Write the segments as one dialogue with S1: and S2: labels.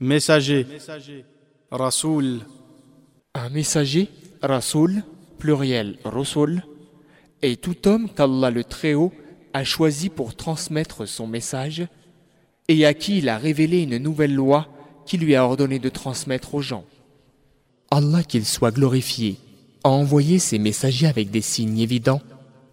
S1: Messager, Rasoul,
S2: Un messager, Rasoul, pluriel Rasoul, est tout homme qu'Allah le Très-Haut a choisi pour transmettre son message et à qui il a révélé une nouvelle loi qui lui a ordonné de transmettre aux gens. Allah qu'il soit glorifié a envoyé ses messagers avec des signes évidents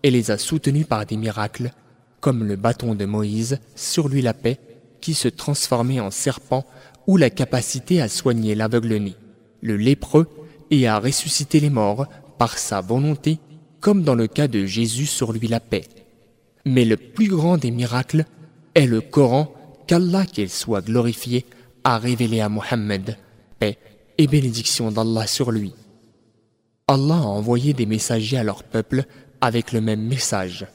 S2: et les a soutenus par des miracles, comme le bâton de Moïse, sur lui la paix, qui se transformait en serpent, ou la capacité à soigner l'aveugle-né, le lépreux et à ressusciter les morts par sa volonté, comme dans le cas de Jésus sur lui la paix. Mais le plus grand des miracles est le Coran qu'Allah, qu'il soit glorifié, a révélé à Mohammed, paix et bénédiction d'Allah sur lui. Allah a envoyé des messagers à leur peuple avec le même message.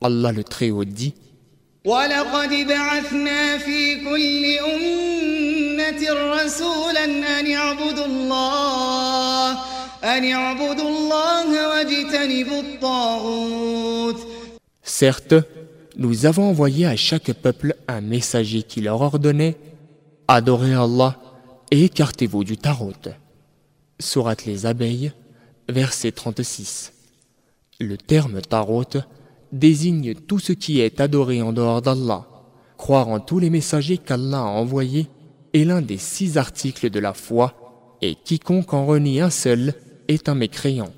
S2: Allah le Très-Haut dit
S3: ولقد بعثنا في كل أمة رسولا أن اعبدوا الله أن اعبدوا الله واجتنبوا الطاغوت
S2: Certes, nous avons envoyé à chaque peuple un messager qui leur ordonnait Adorez Allah et écartez-vous du tarot. Sourate les abeilles, verset 36. Le terme tarot désigne tout ce qui est adoré en dehors d'Allah. Croire en tous les messagers qu'Allah a envoyés est l'un des six articles de la foi, et quiconque en renie un seul est un mécréant.